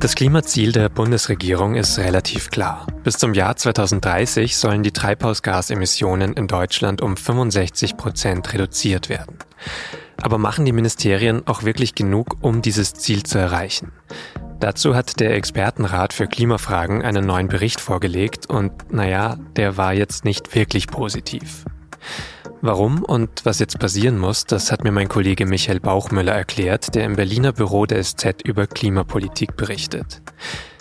Das Klimaziel der Bundesregierung ist relativ klar. Bis zum Jahr 2030 sollen die Treibhausgasemissionen in Deutschland um 65 Prozent reduziert werden. Aber machen die Ministerien auch wirklich genug, um dieses Ziel zu erreichen? Dazu hat der Expertenrat für Klimafragen einen neuen Bericht vorgelegt und naja, der war jetzt nicht wirklich positiv. Warum und was jetzt passieren muss, das hat mir mein Kollege Michael Bauchmüller erklärt, der im Berliner Büro der SZ über Klimapolitik berichtet.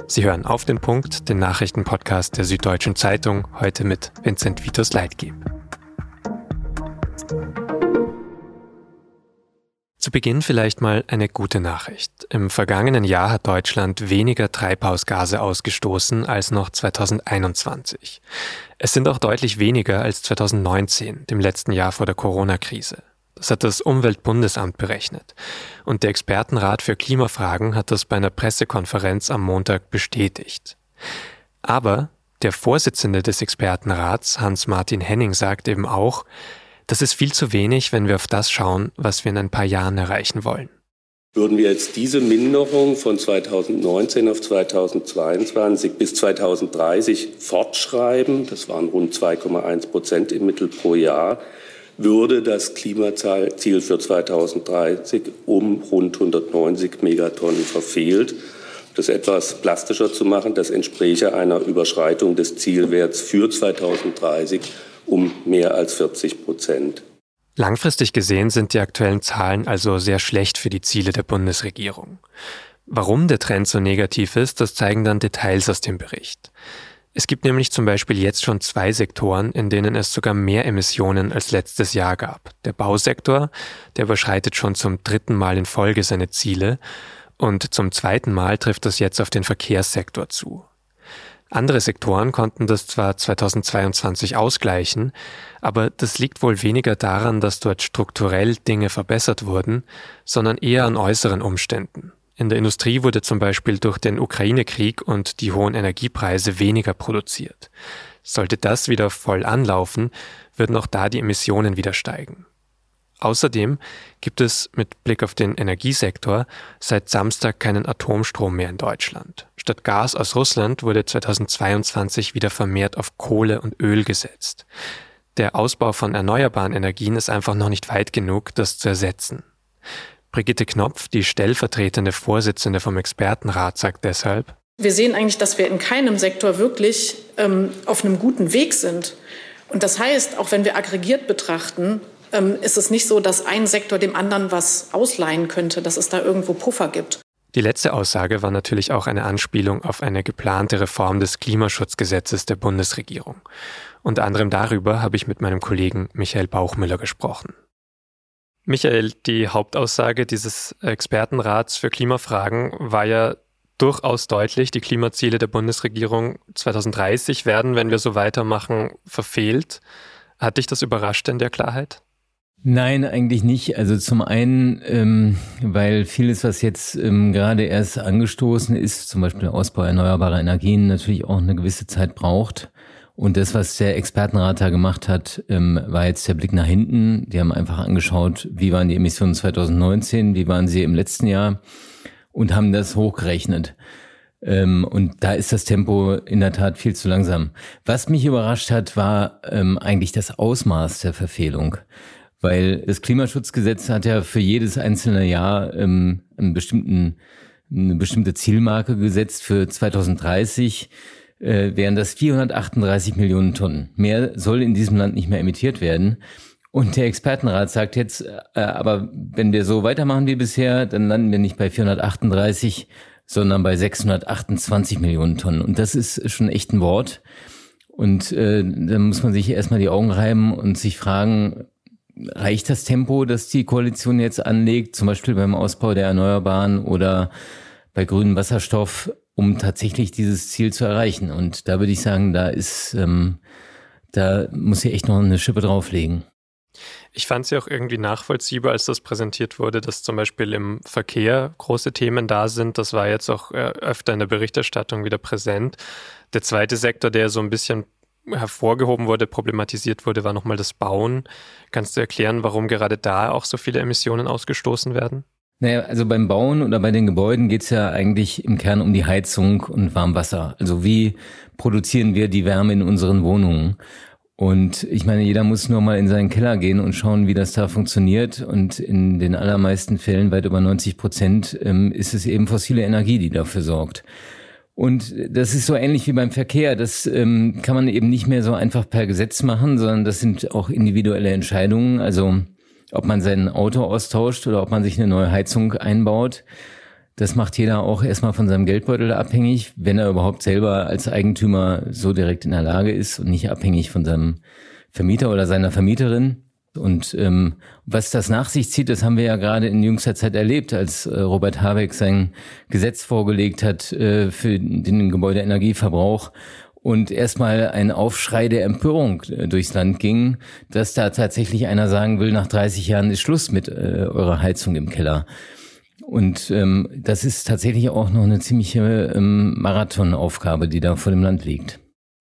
Sie hören auf den Punkt, den Nachrichtenpodcast der Süddeutschen Zeitung, heute mit Vincent Vitus Leitgeb. Zu Beginn vielleicht mal eine gute Nachricht. Im vergangenen Jahr hat Deutschland weniger Treibhausgase ausgestoßen als noch 2021. Es sind auch deutlich weniger als 2019, dem letzten Jahr vor der Corona-Krise. Das hat das Umweltbundesamt berechnet. Und der Expertenrat für Klimafragen hat das bei einer Pressekonferenz am Montag bestätigt. Aber der Vorsitzende des Expertenrats, Hans-Martin Henning, sagt eben auch, das ist viel zu wenig, wenn wir auf das schauen, was wir in ein paar Jahren erreichen wollen. Würden wir jetzt diese Minderung von 2019 auf 2022 bis 2030 fortschreiben, das waren rund 2,1 Prozent im Mittel pro Jahr, würde das Klimaziel für 2030 um rund 190 Megatonnen verfehlt. Das etwas plastischer zu machen, das entspräche einer Überschreitung des Zielwerts für 2030 um mehr als 40 Prozent. Langfristig gesehen sind die aktuellen Zahlen also sehr schlecht für die Ziele der Bundesregierung. Warum der Trend so negativ ist, das zeigen dann Details aus dem Bericht. Es gibt nämlich zum Beispiel jetzt schon zwei Sektoren, in denen es sogar mehr Emissionen als letztes Jahr gab. Der Bausektor, der überschreitet schon zum dritten Mal in Folge seine Ziele und zum zweiten Mal trifft das jetzt auf den Verkehrssektor zu. Andere Sektoren konnten das zwar 2022 ausgleichen, aber das liegt wohl weniger daran, dass dort strukturell Dinge verbessert wurden, sondern eher an äußeren Umständen. In der Industrie wurde zum Beispiel durch den Ukraine-Krieg und die hohen Energiepreise weniger produziert. Sollte das wieder voll anlaufen, würden auch da die Emissionen wieder steigen. Außerdem gibt es mit Blick auf den Energiesektor seit Samstag keinen Atomstrom mehr in Deutschland. Statt Gas aus Russland wurde 2022 wieder vermehrt auf Kohle und Öl gesetzt. Der Ausbau von erneuerbaren Energien ist einfach noch nicht weit genug, das zu ersetzen. Brigitte Knopf, die stellvertretende Vorsitzende vom Expertenrat, sagt deshalb, wir sehen eigentlich, dass wir in keinem Sektor wirklich ähm, auf einem guten Weg sind. Und das heißt, auch wenn wir aggregiert betrachten, ist es nicht so, dass ein Sektor dem anderen was ausleihen könnte, dass es da irgendwo Puffer gibt. Die letzte Aussage war natürlich auch eine Anspielung auf eine geplante Reform des Klimaschutzgesetzes der Bundesregierung. Unter anderem darüber habe ich mit meinem Kollegen Michael Bauchmüller gesprochen. Michael, die Hauptaussage dieses Expertenrats für Klimafragen war ja durchaus deutlich, die Klimaziele der Bundesregierung 2030 werden, wenn wir so weitermachen, verfehlt. Hat dich das überrascht in der Klarheit? Nein, eigentlich nicht. Also zum einen, ähm, weil vieles, was jetzt ähm, gerade erst angestoßen ist, zum Beispiel der Ausbau erneuerbarer Energien, natürlich auch eine gewisse Zeit braucht. Und das, was der Expertenrat da gemacht hat, ähm, war jetzt der Blick nach hinten. Die haben einfach angeschaut, wie waren die Emissionen 2019, wie waren sie im letzten Jahr und haben das hochgerechnet. Ähm, und da ist das Tempo in der Tat viel zu langsam. Was mich überrascht hat, war ähm, eigentlich das Ausmaß der Verfehlung. Weil das Klimaschutzgesetz hat ja für jedes einzelne Jahr ähm, einen bestimmten, eine bestimmte Zielmarke gesetzt. Für 2030 äh, wären das 438 Millionen Tonnen. Mehr soll in diesem Land nicht mehr emittiert werden. Und der Expertenrat sagt jetzt, äh, aber wenn wir so weitermachen wie bisher, dann landen wir nicht bei 438, sondern bei 628 Millionen Tonnen. Und das ist schon echt ein Wort. Und äh, da muss man sich erstmal die Augen reiben und sich fragen, reicht das Tempo, das die Koalition jetzt anlegt, zum Beispiel beim Ausbau der Erneuerbaren oder bei grünem Wasserstoff, um tatsächlich dieses Ziel zu erreichen? Und da würde ich sagen, da ist, ähm, da muss sie echt noch eine Schippe drauflegen. Ich fand sie auch irgendwie nachvollziehbar, als das präsentiert wurde, dass zum Beispiel im Verkehr große Themen da sind. Das war jetzt auch äh, öfter in der Berichterstattung wieder präsent. Der zweite Sektor, der so ein bisschen hervorgehoben wurde, problematisiert wurde, war nochmal das Bauen. Kannst du erklären, warum gerade da auch so viele Emissionen ausgestoßen werden? Naja, also beim Bauen oder bei den Gebäuden geht es ja eigentlich im Kern um die Heizung und Warmwasser. Also wie produzieren wir die Wärme in unseren Wohnungen? Und ich meine, jeder muss nur mal in seinen Keller gehen und schauen, wie das da funktioniert. Und in den allermeisten Fällen, weit über 90 Prozent, ähm, ist es eben fossile Energie, die dafür sorgt. Und das ist so ähnlich wie beim Verkehr. Das ähm, kann man eben nicht mehr so einfach per Gesetz machen, sondern das sind auch individuelle Entscheidungen. Also ob man sein Auto austauscht oder ob man sich eine neue Heizung einbaut. Das macht jeder auch erstmal von seinem Geldbeutel abhängig, wenn er überhaupt selber als Eigentümer so direkt in der Lage ist und nicht abhängig von seinem Vermieter oder seiner Vermieterin. Und ähm, was das nach sich zieht, das haben wir ja gerade in jüngster Zeit erlebt, als äh, Robert Habeck sein Gesetz vorgelegt hat äh, für den Gebäudeenergieverbrauch und erstmal ein Aufschrei der Empörung äh, durchs Land ging, dass da tatsächlich einer sagen will, nach 30 Jahren ist Schluss mit äh, eurer Heizung im Keller. Und ähm, das ist tatsächlich auch noch eine ziemliche ähm, Marathonaufgabe, die da vor dem Land liegt.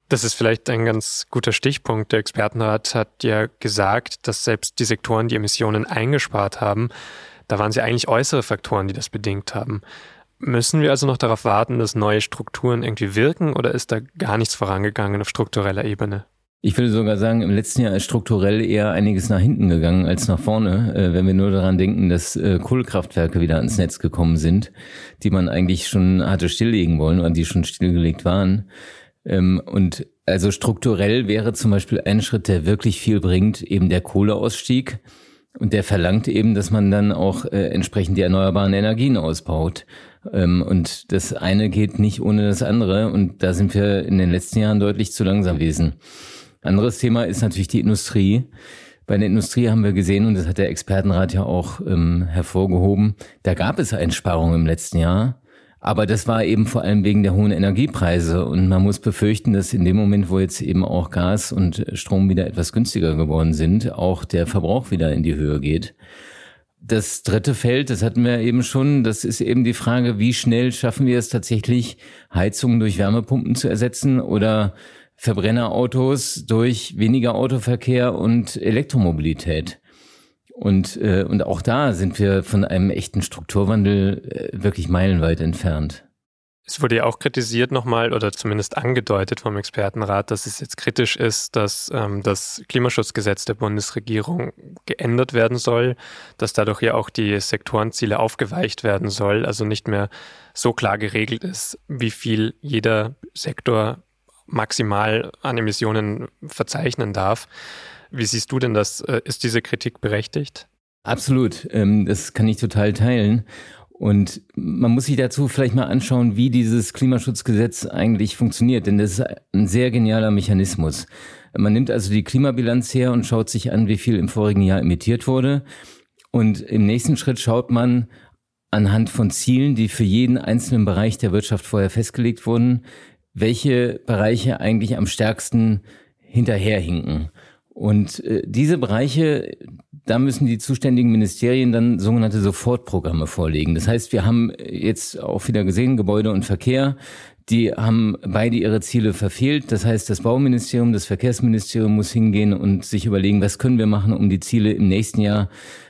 Das ist vielleicht ein ganz guter Stichpunkt. Der Expertenrat hat ja gesagt, dass selbst die Sektoren, die Emissionen eingespart haben, da waren sie eigentlich äußere Faktoren, die das bedingt haben. Müssen wir also noch darauf warten, dass neue Strukturen irgendwie wirken oder ist da gar nichts vorangegangen auf struktureller Ebene? Ich würde sogar sagen, im letzten Jahr ist strukturell eher einiges nach hinten gegangen als nach vorne, äh, wenn wir nur daran denken, dass äh, Kohlekraftwerke wieder ans Netz gekommen sind, die man eigentlich schon hatte stilllegen wollen oder die schon stillgelegt waren. Ähm, und also strukturell wäre zum Beispiel ein Schritt, der wirklich viel bringt, eben der Kohleausstieg. Und der verlangt eben, dass man dann auch äh, entsprechend die erneuerbaren Energien ausbaut. Ähm, und das eine geht nicht ohne das andere. Und da sind wir in den letzten Jahren deutlich zu langsam gewesen. Anderes Thema ist natürlich die Industrie. Bei der Industrie haben wir gesehen, und das hat der Expertenrat ja auch ähm, hervorgehoben, da gab es Einsparungen im letzten Jahr. Aber das war eben vor allem wegen der hohen Energiepreise. Und man muss befürchten, dass in dem Moment, wo jetzt eben auch Gas und Strom wieder etwas günstiger geworden sind, auch der Verbrauch wieder in die Höhe geht. Das dritte Feld, das hatten wir eben schon, das ist eben die Frage, wie schnell schaffen wir es tatsächlich, Heizungen durch Wärmepumpen zu ersetzen oder Verbrennerautos durch weniger Autoverkehr und Elektromobilität. Und, äh, und auch da sind wir von einem echten Strukturwandel äh, wirklich meilenweit entfernt. Es wurde ja auch kritisiert nochmal oder zumindest angedeutet vom Expertenrat, dass es jetzt kritisch ist, dass ähm, das Klimaschutzgesetz der Bundesregierung geändert werden soll, dass dadurch ja auch die Sektorenziele aufgeweicht werden soll, also nicht mehr so klar geregelt ist, wie viel jeder Sektor maximal an Emissionen verzeichnen darf. Wie siehst du denn das? Äh, ist diese Kritik berechtigt? Absolut. Ähm, das kann ich total teilen. Und man muss sich dazu vielleicht mal anschauen, wie dieses Klimaschutzgesetz eigentlich funktioniert, denn das ist ein sehr genialer Mechanismus. Man nimmt also die Klimabilanz her und schaut sich an, wie viel im vorigen Jahr emittiert wurde. Und im nächsten Schritt schaut man anhand von Zielen, die für jeden einzelnen Bereich der Wirtschaft vorher festgelegt wurden, welche Bereiche eigentlich am stärksten hinterherhinken. Und äh, diese Bereiche, da müssen die zuständigen Ministerien dann sogenannte Sofortprogramme vorlegen. Das heißt, wir haben jetzt auch wieder gesehen, Gebäude und Verkehr, die haben beide ihre Ziele verfehlt. Das heißt, das Bauministerium, das Verkehrsministerium muss hingehen und sich überlegen, was können wir machen, um die Ziele im nächsten Jahr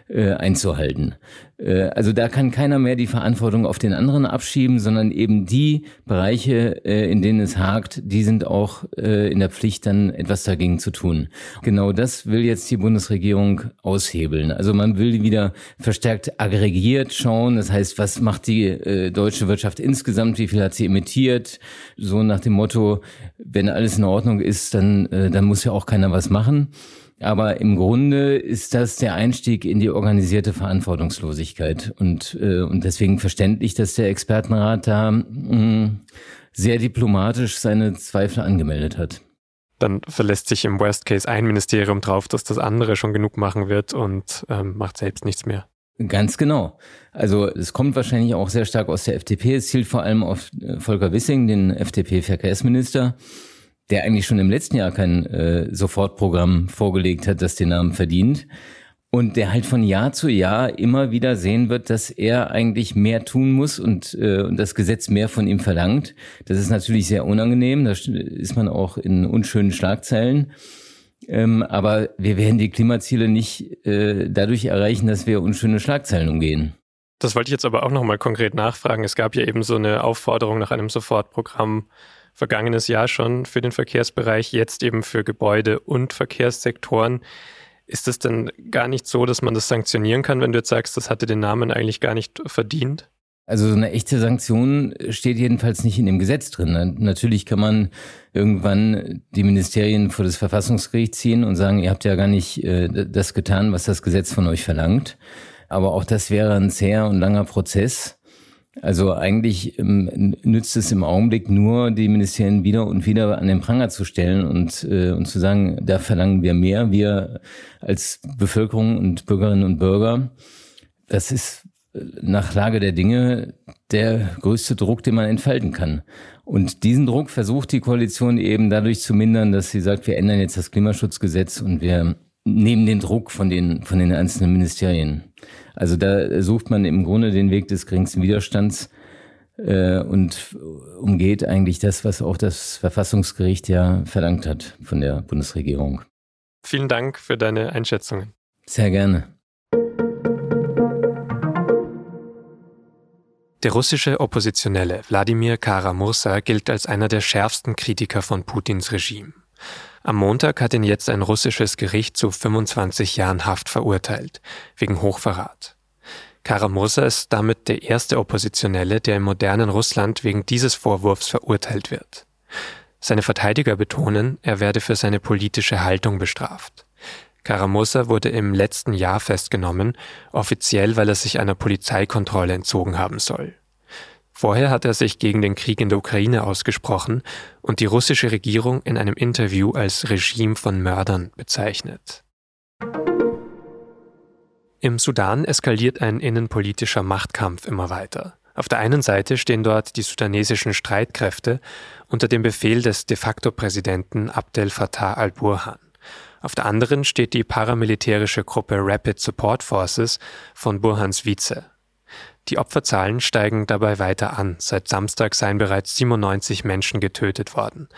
äh, einzuhalten. Äh, also da kann keiner mehr die Verantwortung auf den anderen abschieben, sondern eben die Bereiche, äh, in denen es hakt, die sind auch äh, in der Pflicht, dann etwas dagegen zu tun. Genau das will jetzt die Bundesregierung aushebeln. Also man will wieder verstärkt aggregiert schauen. Das heißt, was macht die äh, deutsche Wirtschaft insgesamt? Wie viel hat sie emittiert? So nach dem Motto, wenn alles in Ordnung ist, dann, äh, dann muss ja auch keiner was machen. Aber im Grunde ist das der Einstieg in die organisierte Verantwortungslosigkeit. Und, äh, und deswegen verständlich, dass der Expertenrat da mh, mm, sehr diplomatisch seine Zweifel angemeldet hat. Dann verlässt sich im Worst Case ein Ministerium drauf, dass das andere schon genug machen wird und ähm, macht selbst nichts mehr. Ganz genau. Also es kommt wahrscheinlich auch sehr stark aus der FDP. Es zielt vor allem auf äh, Volker Wissing, den FDP-Verkehrsminister der eigentlich schon im letzten Jahr kein äh, Sofortprogramm vorgelegt hat, das den Namen verdient. und der halt von Jahr zu Jahr immer wieder sehen wird, dass er eigentlich mehr tun muss und, äh, und das Gesetz mehr von ihm verlangt. Das ist natürlich sehr unangenehm, da ist man auch in unschönen Schlagzeilen. Ähm, aber wir werden die Klimaziele nicht äh, dadurch erreichen, dass wir unschöne Schlagzeilen umgehen. Das wollte ich jetzt aber auch nochmal konkret nachfragen. Es gab ja eben so eine Aufforderung nach einem Sofortprogramm vergangenes Jahr schon für den Verkehrsbereich, jetzt eben für Gebäude und Verkehrssektoren. Ist es denn gar nicht so, dass man das sanktionieren kann, wenn du jetzt sagst, das hatte den Namen eigentlich gar nicht verdient? Also so eine echte Sanktion steht jedenfalls nicht in dem Gesetz drin. Natürlich kann man irgendwann die Ministerien vor das Verfassungsgericht ziehen und sagen, ihr habt ja gar nicht äh, das getan, was das Gesetz von euch verlangt. Aber auch das wäre ein zäher und langer Prozess. Also eigentlich ähm, nützt es im Augenblick nur, die Ministerien wieder und wieder an den Pranger zu stellen und, äh, und zu sagen, da verlangen wir mehr, wir als Bevölkerung und Bürgerinnen und Bürger. Das ist äh, nach Lage der Dinge der größte Druck, den man entfalten kann. Und diesen Druck versucht die Koalition eben dadurch zu mindern, dass sie sagt, wir ändern jetzt das Klimaschutzgesetz und wir nehmen den Druck von den, von den einzelnen Ministerien. Also da sucht man im Grunde den Weg des geringsten Widerstands äh, und umgeht eigentlich das, was auch das Verfassungsgericht ja verlangt hat von der Bundesregierung. Vielen Dank für deine Einschätzungen. Sehr gerne. Der russische Oppositionelle Wladimir Kara-Mursa gilt als einer der schärfsten Kritiker von Putins Regime. Am Montag hat ihn jetzt ein russisches Gericht zu 25 Jahren Haft verurteilt, wegen Hochverrat. Karamursa ist damit der erste Oppositionelle, der im modernen Russland wegen dieses Vorwurfs verurteilt wird. Seine Verteidiger betonen, er werde für seine politische Haltung bestraft. Karamursa wurde im letzten Jahr festgenommen, offiziell weil er sich einer Polizeikontrolle entzogen haben soll. Vorher hat er sich gegen den Krieg in der Ukraine ausgesprochen und die russische Regierung in einem Interview als Regime von Mördern bezeichnet. Im Sudan eskaliert ein innenpolitischer Machtkampf immer weiter. Auf der einen Seite stehen dort die sudanesischen Streitkräfte unter dem Befehl des de facto Präsidenten Abdel Fattah al-Burhan. Auf der anderen steht die paramilitärische Gruppe Rapid Support Forces von Burhans Vize, die Opferzahlen steigen dabei weiter an. Seit Samstag seien bereits 97 Menschen getötet worden.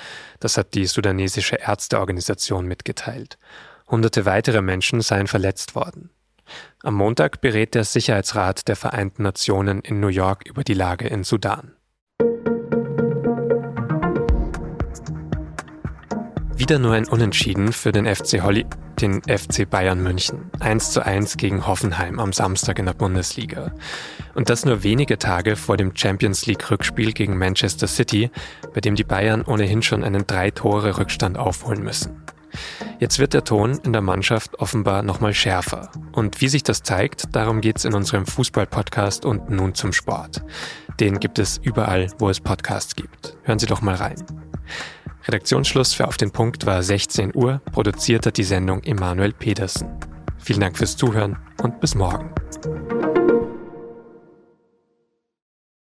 Das hat die sudanesische Ärzteorganisation mitgeteilt. Hunderte weitere Menschen seien verletzt worden. Am Montag berät der Sicherheitsrat der Vereinten Nationen in New York über die Lage in Sudan. Wieder nur ein Unentschieden für den FC Holly, den FC Bayern München. 1 zu 1 gegen Hoffenheim am Samstag in der Bundesliga. Und das nur wenige Tage vor dem Champions League Rückspiel gegen Manchester City, bei dem die Bayern ohnehin schon einen drei Tore Rückstand aufholen müssen. Jetzt wird der Ton in der Mannschaft offenbar nochmal schärfer. Und wie sich das zeigt, darum geht's in unserem Fußball-Podcast und nun zum Sport. Den gibt es überall, wo es Podcasts gibt. Hören Sie doch mal rein. Redaktionsschluss für Auf den Punkt war 16 Uhr, produziert hat die Sendung Emanuel Pedersen. Vielen Dank fürs Zuhören und bis morgen.